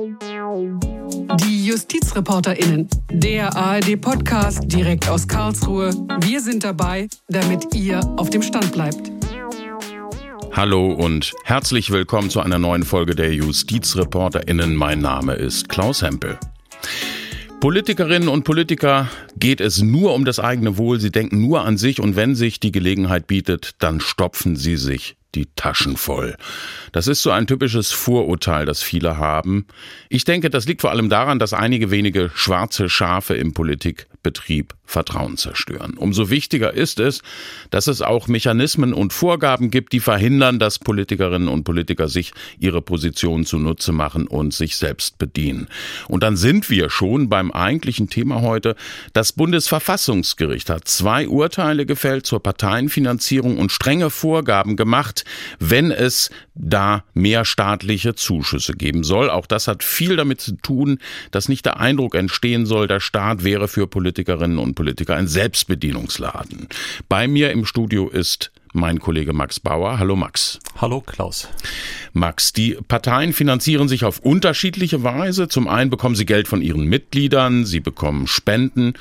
Die JustizreporterInnen, der ARD-Podcast direkt aus Karlsruhe. Wir sind dabei, damit ihr auf dem Stand bleibt. Hallo und herzlich willkommen zu einer neuen Folge der JustizreporterInnen. Mein Name ist Klaus Hempel. Politikerinnen und Politiker geht es nur um das eigene Wohl. Sie denken nur an sich und wenn sich die Gelegenheit bietet, dann stopfen sie sich die Taschen voll. Das ist so ein typisches Vorurteil, das viele haben. Ich denke, das liegt vor allem daran, dass einige wenige schwarze Schafe im Politikbetrieb Vertrauen zerstören. Umso wichtiger ist es, dass es auch Mechanismen und Vorgaben gibt, die verhindern, dass Politikerinnen und Politiker sich ihre Position zunutze machen und sich selbst bedienen. Und dann sind wir schon beim eigentlichen Thema heute. Das Bundesverfassungsgericht hat zwei Urteile gefällt zur Parteienfinanzierung und strenge Vorgaben gemacht, wenn es da mehr staatliche Zuschüsse geben soll. Auch das hat viel damit zu tun, dass nicht der Eindruck entstehen soll, der Staat wäre für Politikerinnen und Politiker ein Selbstbedienungsladen. Bei mir im Studio ist mein Kollege Max Bauer. Hallo Max. Hallo Klaus. Max, die Parteien finanzieren sich auf unterschiedliche Weise. Zum einen bekommen sie Geld von ihren Mitgliedern, sie bekommen Spenden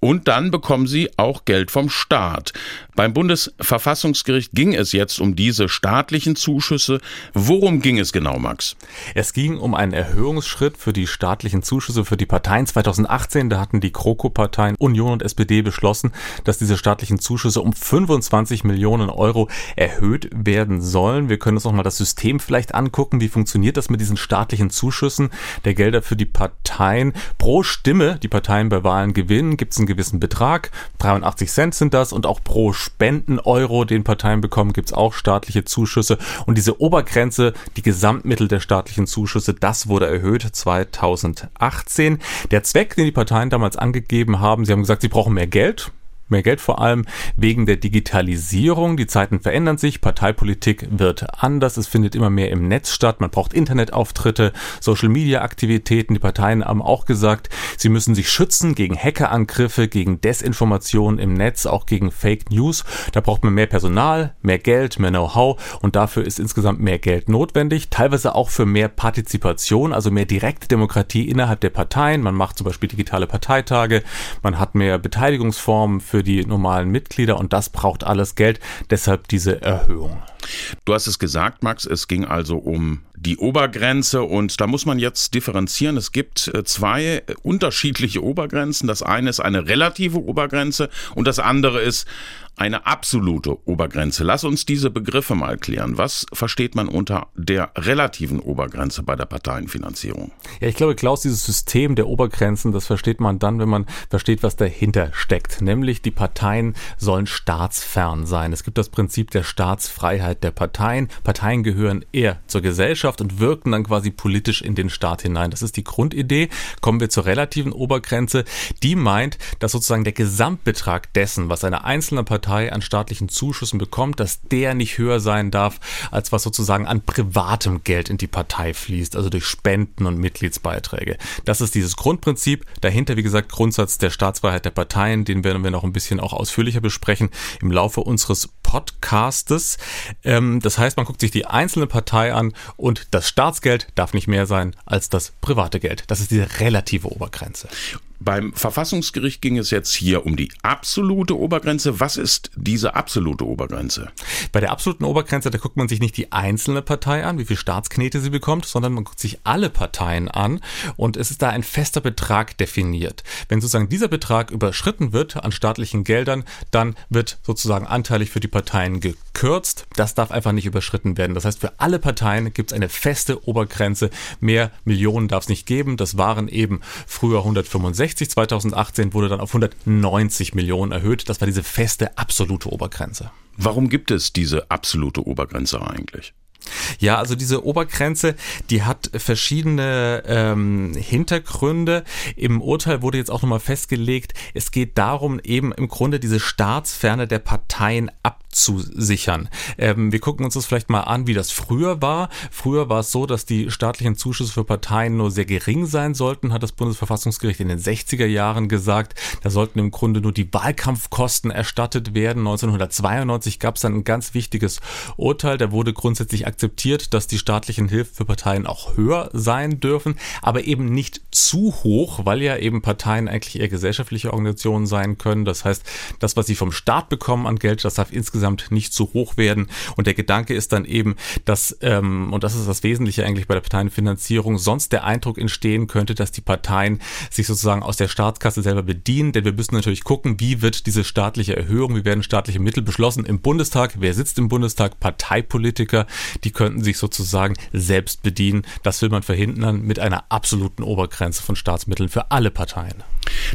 und dann bekommen sie auch Geld vom Staat. Beim Bundesverfassungsgericht ging es jetzt um diese staatlichen Zuschüsse. Worum ging es genau, Max? Es ging um einen Erhöhungsschritt für die staatlichen Zuschüsse für die Parteien 2018. Da hatten die Kroko-Parteien Union und SPD beschlossen, dass diese staatlichen Zuschüsse um 25 Millionen Euro erhöht werden sollen. Wir können uns nochmal das System vielleicht angucken. Wie funktioniert das mit diesen staatlichen Zuschüssen der Gelder für die Parteien? Pro Stimme, die Parteien bei Wahlen gewinnen, gibt es gewissen Betrag. 83 Cent sind das und auch pro Spenden-Euro, den Parteien bekommen, gibt es auch staatliche Zuschüsse. Und diese Obergrenze, die Gesamtmittel der staatlichen Zuschüsse, das wurde erhöht 2018. Der Zweck, den die Parteien damals angegeben haben, sie haben gesagt, sie brauchen mehr Geld mehr Geld, vor allem wegen der Digitalisierung. Die Zeiten verändern sich, Parteipolitik wird anders, es findet immer mehr im Netz statt, man braucht Internetauftritte, Social-Media-Aktivitäten. Die Parteien haben auch gesagt, sie müssen sich schützen gegen Hackerangriffe, gegen Desinformation im Netz, auch gegen Fake News. Da braucht man mehr Personal, mehr Geld, mehr Know-how und dafür ist insgesamt mehr Geld notwendig, teilweise auch für mehr Partizipation, also mehr direkte Demokratie innerhalb der Parteien. Man macht zum Beispiel digitale Parteitage, man hat mehr Beteiligungsformen für für die normalen Mitglieder und das braucht alles Geld, deshalb diese Erhöhung. Du hast es gesagt, Max, es ging also um die Obergrenze und da muss man jetzt differenzieren. Es gibt äh, zwei unterschiedliche Obergrenzen. Das eine ist eine relative Obergrenze und das andere ist eine absolute Obergrenze. Lass uns diese Begriffe mal klären. Was versteht man unter der relativen Obergrenze bei der Parteienfinanzierung? Ja, ich glaube, Klaus, dieses System der Obergrenzen, das versteht man dann, wenn man versteht, was dahinter steckt. Nämlich die Parteien sollen staatsfern sein. Es gibt das Prinzip der Staatsfreiheit der Parteien. Parteien gehören eher zur Gesellschaft und wirken dann quasi politisch in den Staat hinein. Das ist die Grundidee. Kommen wir zur relativen Obergrenze. Die meint, dass sozusagen der Gesamtbetrag dessen, was eine einzelne Partei Partei an staatlichen Zuschüssen bekommt, dass der nicht höher sein darf, als was sozusagen an privatem Geld in die Partei fließt, also durch Spenden und Mitgliedsbeiträge. Das ist dieses Grundprinzip. Dahinter, wie gesagt, Grundsatz der Staatsfreiheit der Parteien, den werden wir noch ein bisschen auch ausführlicher besprechen im Laufe unseres Podcastes. Ähm, das heißt, man guckt sich die einzelne Partei an und das Staatsgeld darf nicht mehr sein als das private Geld. Das ist diese relative Obergrenze. Beim Verfassungsgericht ging es jetzt hier um die absolute Obergrenze. Was ist diese absolute Obergrenze? Bei der absoluten Obergrenze, da guckt man sich nicht die einzelne Partei an, wie viel Staatsknete sie bekommt, sondern man guckt sich alle Parteien an und es ist da ein fester Betrag definiert. Wenn sozusagen dieser Betrag überschritten wird an staatlichen Geldern, dann wird sozusagen anteilig für die Parteien gekürzt. Das darf einfach nicht überschritten werden. Das heißt, für alle Parteien gibt es eine feste Obergrenze. Mehr Millionen darf es nicht geben. Das waren eben früher 165 160, 2018 wurde dann auf 190 Millionen erhöht. Das war diese feste absolute Obergrenze. Warum gibt es diese absolute Obergrenze eigentlich? Ja, also diese Obergrenze, die hat verschiedene ähm, Hintergründe. Im Urteil wurde jetzt auch nochmal festgelegt, es geht darum, eben im Grunde diese Staatsferne der Parteien abzuhalten abzusichern. Ähm, wir gucken uns das vielleicht mal an, wie das früher war. Früher war es so, dass die staatlichen Zuschüsse für Parteien nur sehr gering sein sollten, hat das Bundesverfassungsgericht in den 60er Jahren gesagt. Da sollten im Grunde nur die Wahlkampfkosten erstattet werden. 1992 gab es dann ein ganz wichtiges Urteil. Da wurde grundsätzlich akzeptiert, dass die staatlichen Hilfen für Parteien auch höher sein dürfen, aber eben nicht zu hoch, weil ja eben Parteien eigentlich eher gesellschaftliche Organisationen sein können. Das heißt, das, was sie vom Staat bekommen an Geld, das darf insgesamt nicht zu hoch werden. Und der Gedanke ist dann eben, dass, ähm, und das ist das Wesentliche eigentlich bei der Parteienfinanzierung, sonst der Eindruck entstehen könnte, dass die Parteien sich sozusagen aus der Staatskasse selber bedienen. Denn wir müssen natürlich gucken, wie wird diese staatliche Erhöhung, wie werden staatliche Mittel beschlossen im Bundestag, wer sitzt im Bundestag, Parteipolitiker, die könnten sich sozusagen selbst bedienen. Das will man verhindern mit einer absoluten Obergrenze von Staatsmitteln für alle Parteien.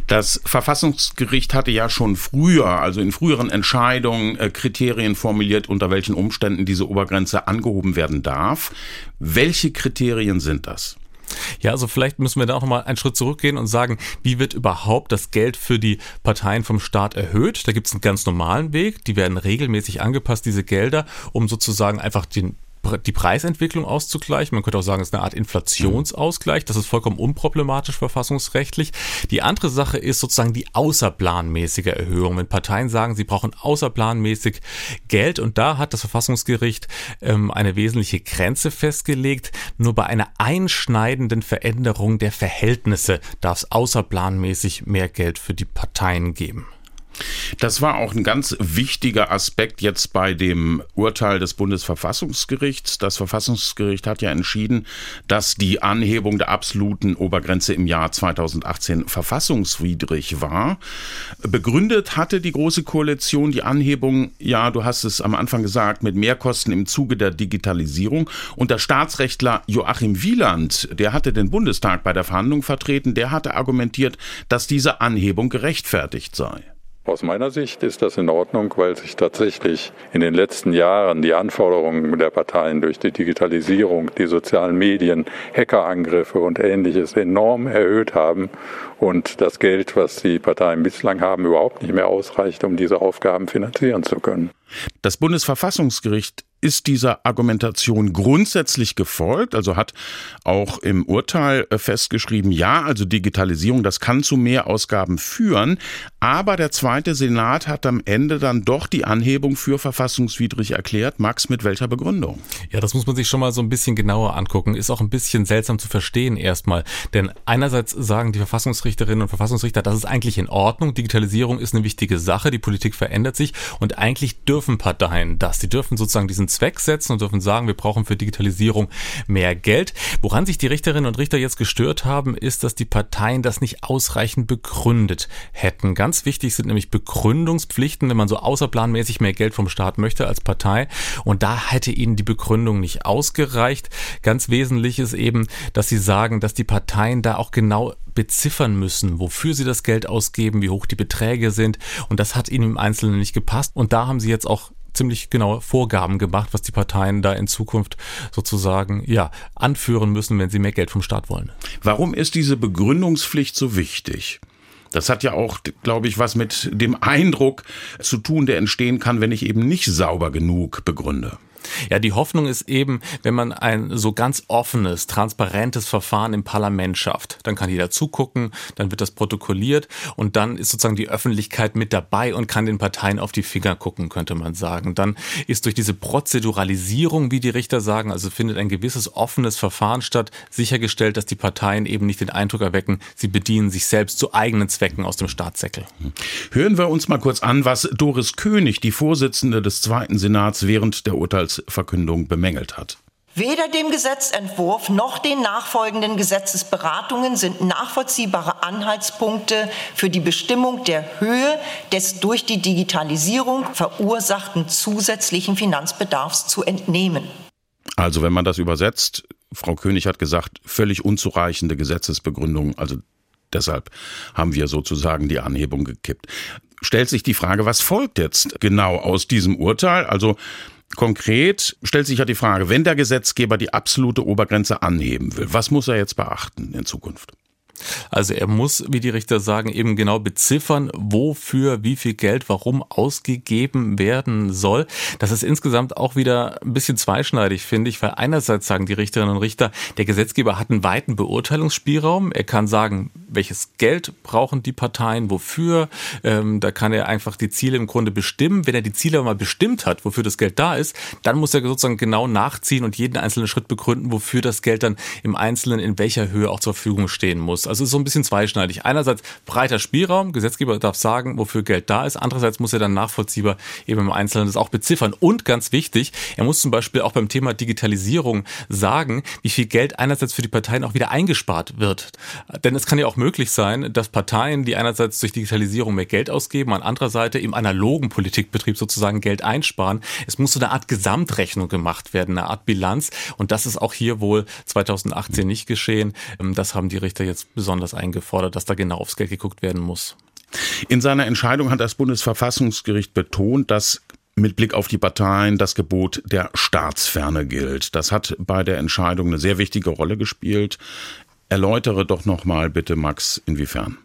Das Verfassungsgericht hatte ja schon früher, also in früheren Entscheidungen, äh, Kriterien formuliert, unter welchen Umständen diese Obergrenze angehoben werden darf. Welche Kriterien sind das? Ja, also vielleicht müssen wir da auch nochmal einen Schritt zurückgehen und sagen, wie wird überhaupt das Geld für die Parteien vom Staat erhöht? Da gibt es einen ganz normalen Weg, die werden regelmäßig angepasst, diese Gelder, um sozusagen einfach den die Preisentwicklung auszugleichen. Man könnte auch sagen, es ist eine Art Inflationsausgleich. Das ist vollkommen unproblematisch verfassungsrechtlich. Die andere Sache ist sozusagen die außerplanmäßige Erhöhung. Wenn Parteien sagen, sie brauchen außerplanmäßig Geld und da hat das Verfassungsgericht ähm, eine wesentliche Grenze festgelegt. Nur bei einer einschneidenden Veränderung der Verhältnisse darf es außerplanmäßig mehr Geld für die Parteien geben. Das war auch ein ganz wichtiger Aspekt jetzt bei dem Urteil des Bundesverfassungsgerichts. Das Verfassungsgericht hat ja entschieden, dass die Anhebung der absoluten Obergrenze im Jahr 2018 verfassungswidrig war. Begründet hatte die Große Koalition die Anhebung, ja, du hast es am Anfang gesagt, mit Mehrkosten im Zuge der Digitalisierung. Und der Staatsrechtler Joachim Wieland, der hatte den Bundestag bei der Verhandlung vertreten, der hatte argumentiert, dass diese Anhebung gerechtfertigt sei. Aus meiner Sicht ist das in Ordnung, weil sich tatsächlich in den letzten Jahren die Anforderungen der Parteien durch die Digitalisierung, die sozialen Medien, Hackerangriffe und ähnliches enorm erhöht haben und das Geld, was die Parteien bislang haben, überhaupt nicht mehr ausreicht, um diese Aufgaben finanzieren zu können. Das Bundesverfassungsgericht ist dieser Argumentation grundsätzlich gefolgt, also hat auch im Urteil äh, festgeschrieben, ja, also Digitalisierung, das kann zu Mehrausgaben führen, aber der zweite Senat hat am Ende dann doch die Anhebung für verfassungswidrig erklärt. Max, mit welcher Begründung? Ja, das muss man sich schon mal so ein bisschen genauer angucken. Ist auch ein bisschen seltsam zu verstehen erstmal, denn einerseits sagen die Verfassungsrichterinnen und Verfassungsrichter, das ist eigentlich in Ordnung, Digitalisierung ist eine wichtige Sache, die Politik verändert sich und eigentlich dürfen Parteien das, die dürfen sozusagen diesen Zweck setzen und dürfen sagen, wir brauchen für Digitalisierung mehr Geld. Woran sich die Richterinnen und Richter jetzt gestört haben, ist, dass die Parteien das nicht ausreichend begründet hätten. Ganz wichtig sind nämlich Begründungspflichten, wenn man so außerplanmäßig mehr Geld vom Staat möchte als Partei. Und da hätte ihnen die Begründung nicht ausgereicht. Ganz wesentlich ist eben, dass sie sagen, dass die Parteien da auch genau beziffern müssen, wofür sie das Geld ausgeben, wie hoch die Beträge sind. Und das hat ihnen im Einzelnen nicht gepasst. Und da haben sie jetzt auch ziemlich genaue Vorgaben gemacht, was die Parteien da in Zukunft sozusagen ja anführen müssen, wenn sie mehr Geld vom Staat wollen. Warum ist diese Begründungspflicht so wichtig? Das hat ja auch, glaube ich, was mit dem Eindruck zu tun, der entstehen kann, wenn ich eben nicht sauber genug begründe. Ja, die Hoffnung ist eben, wenn man ein so ganz offenes, transparentes Verfahren im Parlament schafft, dann kann jeder zugucken, dann wird das protokolliert und dann ist sozusagen die Öffentlichkeit mit dabei und kann den Parteien auf die Finger gucken, könnte man sagen. Dann ist durch diese Prozeduralisierung, wie die Richter sagen, also findet ein gewisses offenes Verfahren statt, sichergestellt, dass die Parteien eben nicht den Eindruck erwecken, sie bedienen sich selbst zu eigenen Zwecken aus dem Staatssäckel. Hören wir uns mal kurz an, was Doris König, die Vorsitzende des Zweiten Senats, während der Urteils Urteilsverkündung bemängelt hat. Weder dem Gesetzentwurf noch den nachfolgenden Gesetzesberatungen sind nachvollziehbare Anhaltspunkte für die Bestimmung der Höhe des durch die Digitalisierung verursachten zusätzlichen Finanzbedarfs zu entnehmen. Also wenn man das übersetzt, Frau König hat gesagt, völlig unzureichende Gesetzesbegründung, also deshalb haben wir sozusagen die Anhebung gekippt. Stellt sich die Frage, was folgt jetzt genau aus diesem Urteil? Also Konkret stellt sich ja die Frage, wenn der Gesetzgeber die absolute Obergrenze anheben will, was muss er jetzt beachten in Zukunft? Also er muss, wie die Richter sagen, eben genau beziffern, wofür wie viel Geld warum ausgegeben werden soll. Das ist insgesamt auch wieder ein bisschen zweischneidig, finde ich, weil einerseits sagen die Richterinnen und Richter, der Gesetzgeber hat einen weiten Beurteilungsspielraum. Er kann sagen, welches Geld brauchen die Parteien, wofür. Ähm, da kann er einfach die Ziele im Grunde bestimmen. Wenn er die Ziele mal bestimmt hat, wofür das Geld da ist, dann muss er sozusagen genau nachziehen und jeden einzelnen Schritt begründen, wofür das Geld dann im Einzelnen in welcher Höhe auch zur Verfügung stehen muss. Also es ist so ein bisschen zweischneidig. Einerseits breiter Spielraum, Gesetzgeber darf sagen, wofür Geld da ist. Andererseits muss er dann nachvollziehbar eben im Einzelnen das auch beziffern. Und ganz wichtig, er muss zum Beispiel auch beim Thema Digitalisierung sagen, wie viel Geld einerseits für die Parteien auch wieder eingespart wird. Denn es kann ja auch möglich sein, dass Parteien, die einerseits durch Digitalisierung mehr Geld ausgeben, an anderer Seite im analogen Politikbetrieb sozusagen Geld einsparen. Es muss so eine Art Gesamtrechnung gemacht werden, eine Art Bilanz. Und das ist auch hier wohl 2018 nicht geschehen. Ähm, das haben die Richter jetzt besonders eingefordert, dass da genau aufs Geld geguckt werden muss. In seiner Entscheidung hat das Bundesverfassungsgericht betont, dass mit Blick auf die Parteien das Gebot der Staatsferne gilt. Das hat bei der Entscheidung eine sehr wichtige Rolle gespielt. Erläutere doch noch mal bitte, Max, inwiefern.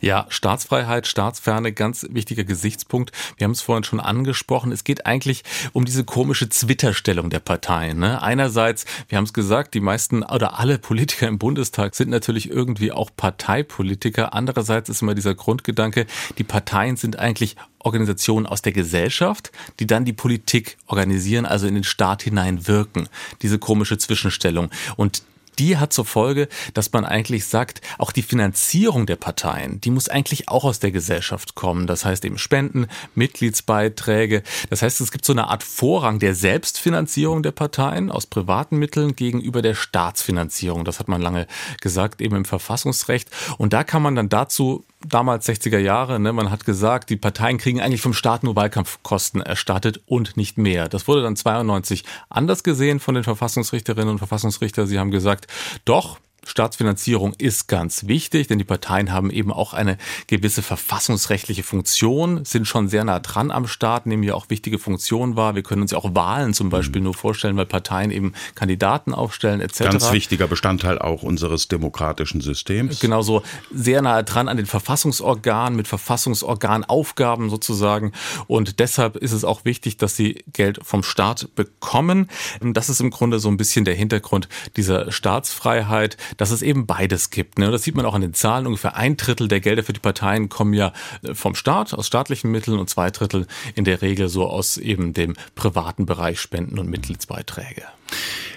Ja, Staatsfreiheit, Staatsferne, ganz wichtiger Gesichtspunkt. Wir haben es vorhin schon angesprochen. Es geht eigentlich um diese komische Zwitterstellung der Parteien. Ne? Einerseits, wir haben es gesagt, die meisten oder alle Politiker im Bundestag sind natürlich irgendwie auch Parteipolitiker. Andererseits ist immer dieser Grundgedanke, die Parteien sind eigentlich Organisationen aus der Gesellschaft, die dann die Politik organisieren, also in den Staat hinein wirken. Diese komische Zwischenstellung. Und die hat zur Folge, dass man eigentlich sagt, auch die Finanzierung der Parteien, die muss eigentlich auch aus der Gesellschaft kommen. Das heißt eben Spenden, Mitgliedsbeiträge. Das heißt, es gibt so eine Art Vorrang der Selbstfinanzierung der Parteien aus privaten Mitteln gegenüber der Staatsfinanzierung. Das hat man lange gesagt, eben im Verfassungsrecht. Und da kann man dann dazu damals 60er Jahre, ne, man hat gesagt, die Parteien kriegen eigentlich vom Staat nur Wahlkampfkosten erstattet und nicht mehr. Das wurde dann 92 anders gesehen von den Verfassungsrichterinnen und Verfassungsrichter. Sie haben gesagt, doch, Staatsfinanzierung ist ganz wichtig, denn die Parteien haben eben auch eine gewisse verfassungsrechtliche Funktion, sind schon sehr nah dran am Staat, nehmen ja auch wichtige Funktionen wahr. Wir können uns ja auch Wahlen zum Beispiel mhm. nur vorstellen, weil Parteien eben Kandidaten aufstellen etc. Ganz wichtiger Bestandteil auch unseres demokratischen Systems. Genauso sehr nah dran an den Verfassungsorganen, mit Verfassungsorganaufgaben sozusagen. Und deshalb ist es auch wichtig, dass sie Geld vom Staat bekommen. Das ist im Grunde so ein bisschen der Hintergrund dieser Staatsfreiheit dass es eben beides gibt. Ne? Das sieht man auch an den Zahlen. Ungefähr ein Drittel der Gelder für die Parteien kommen ja äh, vom Staat, aus staatlichen Mitteln und zwei Drittel in der Regel so aus eben dem privaten Bereich Spenden und Mitgliedsbeiträge.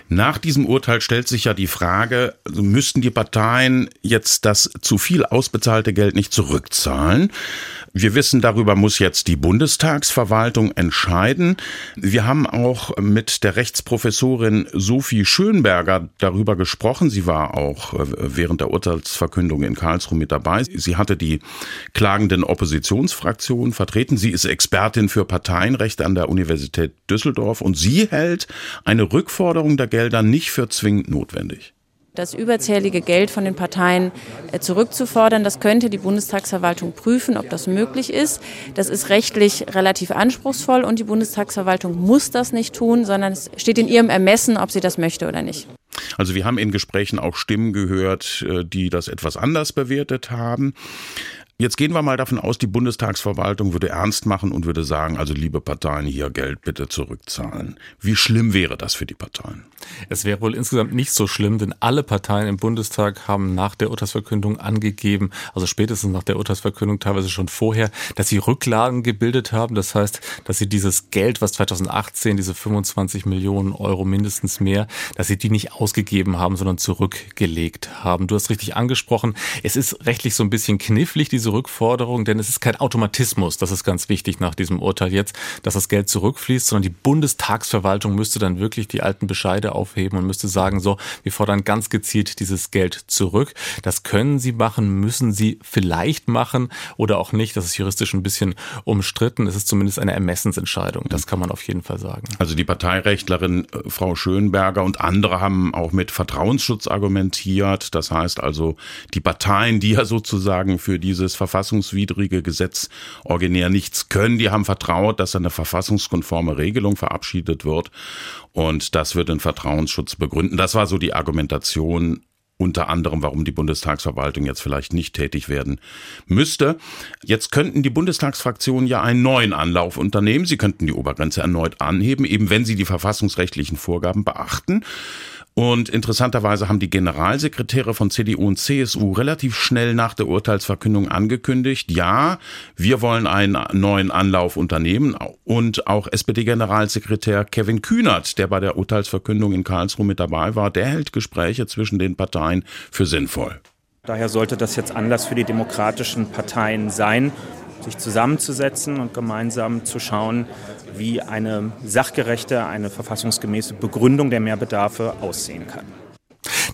Nach diesem Urteil stellt sich ja die Frage, also müssten die Parteien jetzt das zu viel ausbezahlte Geld nicht zurückzahlen? Wir wissen, darüber muss jetzt die Bundestagsverwaltung entscheiden. Wir haben auch mit der Rechtsprofessorin Sophie Schönberger darüber gesprochen. Sie war auch äh, während der Urteilsverkündung in Karlsruhe mit dabei. Sie hatte die klagenden Oppositionsfraktionen vertreten. Sie ist Expertin für Parteienrechte an der Universität Düsseldorf und sie hält eine Rückforderung der Gelder nicht für zwingend notwendig das überzählige Geld von den Parteien äh, zurückzufordern. Das könnte die Bundestagsverwaltung prüfen, ob das möglich ist. Das ist rechtlich relativ anspruchsvoll und die Bundestagsverwaltung muss das nicht tun, sondern es steht in ihrem Ermessen, ob sie das möchte oder nicht. Also wir haben in Gesprächen auch Stimmen gehört, äh, die das etwas anders bewertet haben. Jetzt gehen wir mal davon aus, die Bundestagsverwaltung würde ernst machen und würde sagen, also liebe Parteien, hier Geld bitte zurückzahlen. Wie schlimm wäre das für die Parteien? Es wäre wohl insgesamt nicht so schlimm, denn alle Parteien im Bundestag haben nach der Urteilsverkündung angegeben, also spätestens nach der Urteilsverkündung, teilweise schon vorher, dass sie Rücklagen gebildet haben. Das heißt, dass sie dieses Geld, was 2018, diese 25 Millionen Euro mindestens mehr, dass sie die nicht ausgegeben haben, sondern zurückgelegt haben. Du hast richtig angesprochen, es ist rechtlich so ein bisschen knifflig, diese diese Rückforderung, denn es ist kein Automatismus, das ist ganz wichtig nach diesem Urteil jetzt, dass das Geld zurückfließt, sondern die Bundestagsverwaltung müsste dann wirklich die alten Bescheide aufheben und müsste sagen, so, wir fordern ganz gezielt dieses Geld zurück. Das können sie machen, müssen sie vielleicht machen oder auch nicht. Das ist juristisch ein bisschen umstritten. Es ist zumindest eine Ermessensentscheidung. Das kann man auf jeden Fall sagen. Also die Parteirechtlerin äh, Frau Schönberger und andere haben auch mit Vertrauensschutz argumentiert. Das heißt also, die Parteien, die ja sozusagen für dieses verfassungswidrige Gesetz originär nichts können. Die haben vertraut, dass eine verfassungskonforme Regelung verabschiedet wird und das wird den Vertrauensschutz begründen. Das war so die Argumentation unter anderem, warum die Bundestagsverwaltung jetzt vielleicht nicht tätig werden müsste. Jetzt könnten die Bundestagsfraktionen ja einen neuen Anlauf unternehmen. Sie könnten die Obergrenze erneut anheben, eben wenn sie die verfassungsrechtlichen Vorgaben beachten. Und interessanterweise haben die Generalsekretäre von CDU und CSU relativ schnell nach der Urteilsverkündung angekündigt, ja, wir wollen einen neuen Anlauf unternehmen. Und auch SPD-Generalsekretär Kevin Kühnert, der bei der Urteilsverkündung in Karlsruhe mit dabei war, der hält Gespräche zwischen den Parteien für sinnvoll. Daher sollte das jetzt Anlass für die demokratischen Parteien sein, sich zusammenzusetzen und gemeinsam zu schauen, wie eine sachgerechte, eine verfassungsgemäße Begründung der Mehrbedarfe aussehen kann.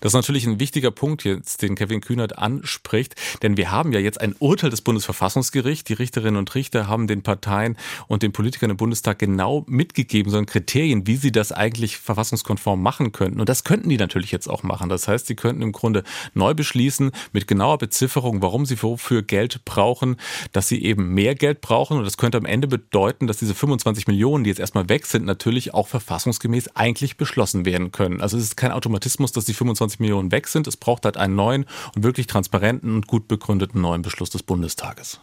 Das ist natürlich ein wichtiger Punkt jetzt, den Kevin Kühnert anspricht, denn wir haben ja jetzt ein Urteil des Bundesverfassungsgerichts. Die Richterinnen und Richter haben den Parteien und den Politikern im Bundestag genau mitgegeben, so Kriterien, wie sie das eigentlich verfassungskonform machen könnten. Und das könnten die natürlich jetzt auch machen. Das heißt, sie könnten im Grunde neu beschließen mit genauer Bezifferung, warum sie wofür Geld brauchen, dass sie eben mehr Geld brauchen. Und das könnte am Ende bedeuten, dass diese 25 Millionen, die jetzt erstmal weg sind, natürlich auch verfassungsgemäß eigentlich beschlossen werden können. Also es ist kein Automatismus, dass die 25 25 Millionen weg sind. Es braucht halt einen neuen und wirklich transparenten und gut begründeten neuen Beschluss des Bundestages.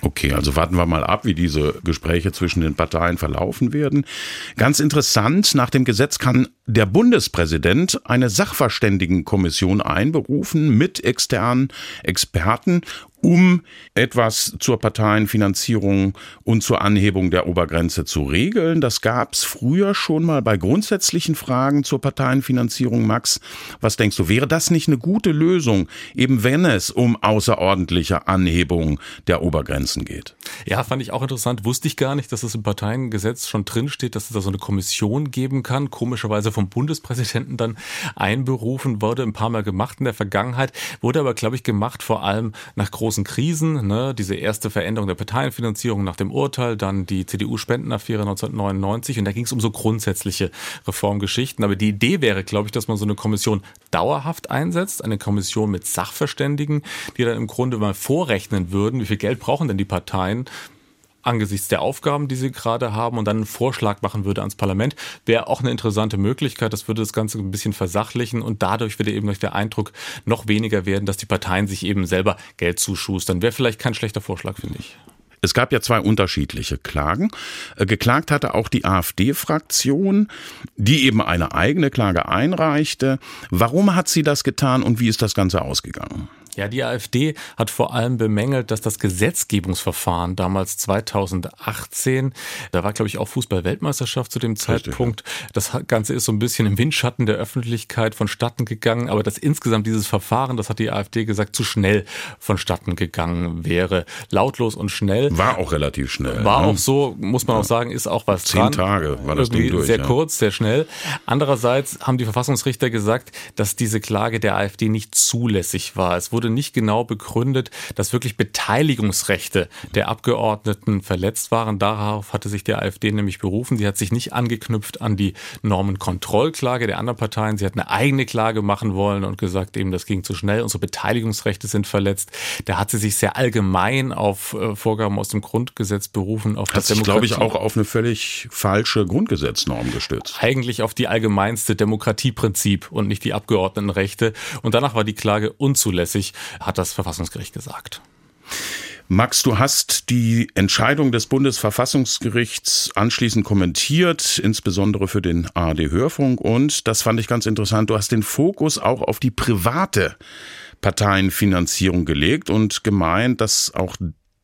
Okay, also warten wir mal ab, wie diese Gespräche zwischen den Parteien verlaufen werden. Ganz interessant, nach dem Gesetz kann der Bundespräsident eine Sachverständigenkommission einberufen mit externen Experten um etwas zur Parteienfinanzierung und zur Anhebung der Obergrenze zu regeln. Das gab es früher schon mal bei grundsätzlichen Fragen zur Parteienfinanzierung. Max, was denkst du, wäre das nicht eine gute Lösung, eben wenn es um außerordentliche Anhebung der Obergrenzen geht? Ja, fand ich auch interessant. Wusste ich gar nicht, dass es im Parteiengesetz schon drinsteht, dass es da so eine Kommission geben kann. Komischerweise vom Bundespräsidenten dann einberufen, wurde ein paar Mal gemacht in der Vergangenheit, wurde aber, glaube ich, gemacht vor allem nach großen großen Krisen, ne, diese erste Veränderung der Parteienfinanzierung nach dem Urteil, dann die CDU-Spendenaffäre 1999 und da ging es um so grundsätzliche Reformgeschichten. Aber die Idee wäre, glaube ich, dass man so eine Kommission dauerhaft einsetzt, eine Kommission mit Sachverständigen, die dann im Grunde mal vorrechnen würden, wie viel Geld brauchen denn die Parteien, angesichts der Aufgaben, die sie gerade haben und dann einen Vorschlag machen würde ans Parlament, wäre auch eine interessante Möglichkeit. Das würde das Ganze ein bisschen versachlichen und dadurch würde eben der Eindruck noch weniger werden, dass die Parteien sich eben selber Geld zuschustern. Wäre vielleicht kein schlechter Vorschlag, finde ich. Es gab ja zwei unterschiedliche Klagen. Äh, geklagt hatte auch die AfD-Fraktion, die eben eine eigene Klage einreichte. Warum hat sie das getan und wie ist das Ganze ausgegangen? Ja, die AfD hat vor allem bemängelt, dass das Gesetzgebungsverfahren damals 2018, da war glaube ich auch Fußball-Weltmeisterschaft zu dem Zeitpunkt, das Ganze ist so ein bisschen im Windschatten der Öffentlichkeit vonstatten gegangen, aber dass insgesamt dieses Verfahren, das hat die AfD gesagt, zu schnell vonstatten gegangen wäre. Lautlos und schnell. War auch relativ schnell. War ne? auch so, muss man ja. auch sagen, ist auch was Zehn dran. Tage war das Irgendwie Ding durch. Sehr ja. kurz, sehr schnell. Andererseits haben die Verfassungsrichter gesagt, dass diese Klage der AfD nicht zulässig war. Es wurde wurde nicht genau begründet, dass wirklich Beteiligungsrechte der Abgeordneten verletzt waren. Darauf hatte sich der AfD nämlich berufen. Sie hat sich nicht angeknüpft an die Normenkontrollklage der anderen Parteien. Sie hat eine eigene Klage machen wollen und gesagt, eben das ging zu schnell. Unsere Beteiligungsrechte sind verletzt. Da hat sie sich sehr allgemein auf äh, Vorgaben aus dem Grundgesetz berufen. Auf hat das sich, glaube ich, auch auf eine völlig falsche Grundgesetznorm gestützt. Eigentlich auf die allgemeinste Demokratieprinzip und nicht die Abgeordnetenrechte. Und danach war die Klage unzulässig hat das Verfassungsgericht gesagt. Max, du hast die Entscheidung des Bundesverfassungsgerichts anschließend kommentiert, insbesondere für den ARD-Hörfunk. Und das fand ich ganz interessant. Du hast den Fokus auch auf die private Parteienfinanzierung gelegt und gemeint, dass auch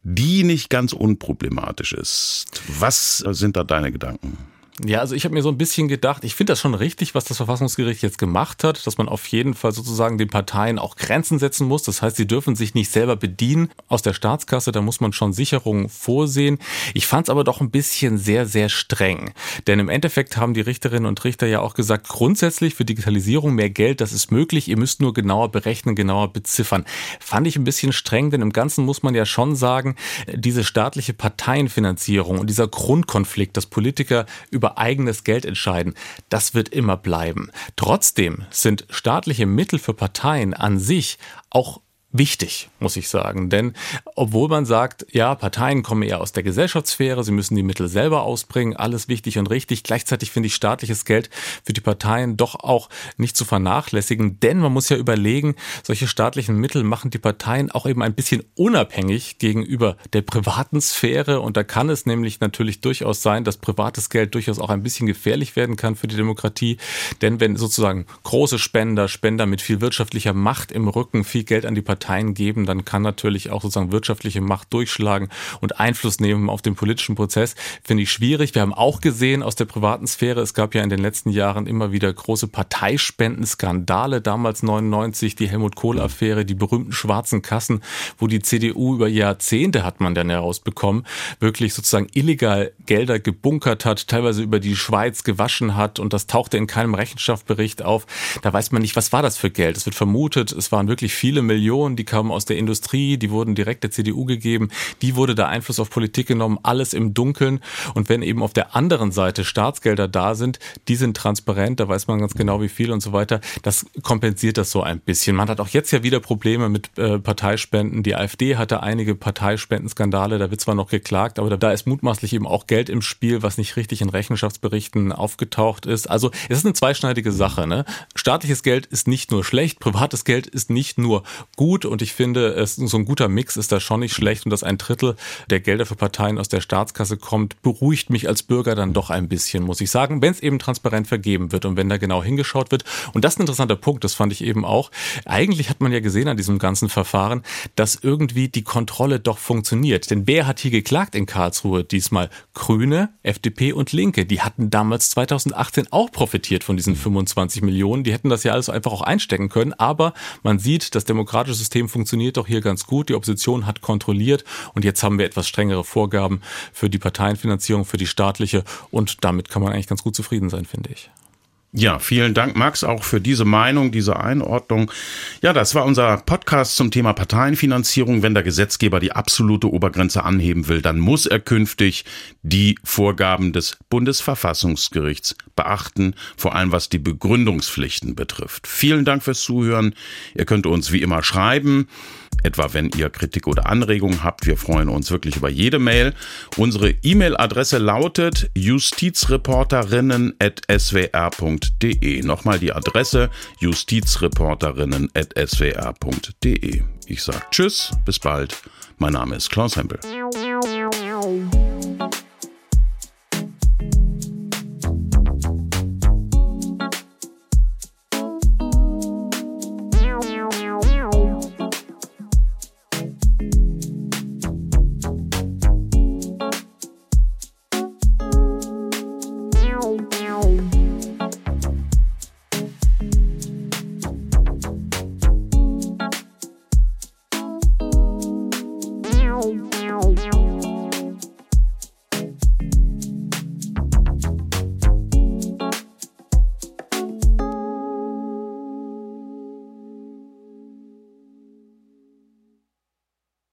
die nicht ganz unproblematisch ist. Was sind da deine Gedanken? Ja, also ich habe mir so ein bisschen gedacht, ich finde das schon richtig, was das Verfassungsgericht jetzt gemacht hat, dass man auf jeden Fall sozusagen den Parteien auch Grenzen setzen muss. Das heißt, sie dürfen sich nicht selber bedienen aus der Staatskasse, da muss man schon Sicherungen vorsehen. Ich fand es aber doch ein bisschen sehr, sehr streng. Denn im Endeffekt haben die Richterinnen und Richter ja auch gesagt, grundsätzlich für Digitalisierung mehr Geld, das ist möglich, ihr müsst nur genauer berechnen, genauer beziffern. Fand ich ein bisschen streng, denn im Ganzen muss man ja schon sagen, diese staatliche Parteienfinanzierung und dieser Grundkonflikt, dass Politiker über über eigenes Geld entscheiden, das wird immer bleiben. Trotzdem sind staatliche Mittel für Parteien an sich auch wichtig, muss ich sagen. Denn obwohl man sagt, ja, Parteien kommen eher aus der Gesellschaftssphäre, sie müssen die Mittel selber ausbringen, alles wichtig und richtig. Gleichzeitig finde ich staatliches Geld für die Parteien doch auch nicht zu vernachlässigen, denn man muss ja überlegen, solche staatlichen Mittel machen die Parteien auch eben ein bisschen unabhängig gegenüber der privaten Sphäre und da kann es nämlich natürlich durchaus sein, dass privates Geld durchaus auch ein bisschen gefährlich werden kann für die Demokratie, denn wenn sozusagen große Spender, Spender mit viel wirtschaftlicher Macht im Rücken viel Geld an die Parteien Parteien geben, dann kann natürlich auch sozusagen wirtschaftliche Macht durchschlagen und Einfluss nehmen auf den politischen Prozess. Finde ich schwierig. Wir haben auch gesehen aus der privaten Sphäre, es gab ja in den letzten Jahren immer wieder große Parteispenden-Skandale. Damals 99 die Helmut Kohl-Affäre, die berühmten schwarzen Kassen, wo die CDU über Jahrzehnte hat man dann herausbekommen, wirklich sozusagen illegal Gelder gebunkert hat, teilweise über die Schweiz gewaschen hat und das tauchte in keinem Rechenschaftsbericht auf. Da weiß man nicht, was war das für Geld. Es wird vermutet, es waren wirklich viele Millionen Informationen, die kamen aus der Industrie, die wurden direkt der CDU gegeben, die wurde da Einfluss auf Politik genommen, alles im Dunkeln. Und wenn eben auf der anderen Seite Staatsgelder da sind, die sind transparent, da weiß man ganz genau, wie viel und so weiter, das kompensiert das so ein bisschen. Man hat auch jetzt ja wieder Probleme mit äh, Parteispenden. Die AfD hatte einige Parteispendenskandale, da wird zwar noch geklagt, aber da ist mutmaßlich eben auch Geld im Spiel, was nicht richtig in Rechenschaftsberichten aufgetaucht ist. Also es ist eine zweischneidige Sache. Ne? Staatliches Geld ist nicht nur schlecht, privates Geld ist nicht nur gut, und ich finde, es, so ein guter Mix ist da schon nicht schlecht und dass ein Drittel der Gelder für Parteien aus der Staatskasse kommt, beruhigt mich als Bürger dann doch ein bisschen, muss ich sagen, wenn es eben transparent vergeben wird und wenn da genau hingeschaut wird. Und das ist ein interessanter Punkt, das fand ich eben auch. Eigentlich hat man ja gesehen an diesem ganzen Verfahren, dass irgendwie die Kontrolle doch funktioniert. Denn wer hat hier geklagt in Karlsruhe diesmal? Grüne, FDP und Linke. Die hatten damals 2018 auch profitiert von diesen 25 Millionen. Die hätten das ja alles einfach auch einstecken können. Aber man sieht, das demokratische System funktioniert doch hier ganz gut. Die Opposition hat kontrolliert und jetzt haben wir etwas strengere Vorgaben für die Parteienfinanzierung, für die staatliche und damit kann man eigentlich ganz gut zufrieden sein, finde ich. Ja, vielen Dank, Max, auch für diese Meinung, diese Einordnung. Ja, das war unser Podcast zum Thema Parteienfinanzierung. Wenn der Gesetzgeber die absolute Obergrenze anheben will, dann muss er künftig die Vorgaben des Bundesverfassungsgerichts beachten, vor allem was die Begründungspflichten betrifft. Vielen Dank fürs Zuhören. Ihr könnt uns wie immer schreiben etwa wenn ihr Kritik oder Anregungen habt. Wir freuen uns wirklich über jede Mail. Unsere E-Mail-Adresse lautet justizreporterinnen.swr.de. Nochmal die Adresse justizreporterinnen.swr.de. Ich sage Tschüss, bis bald. Mein Name ist Klaus Hempel.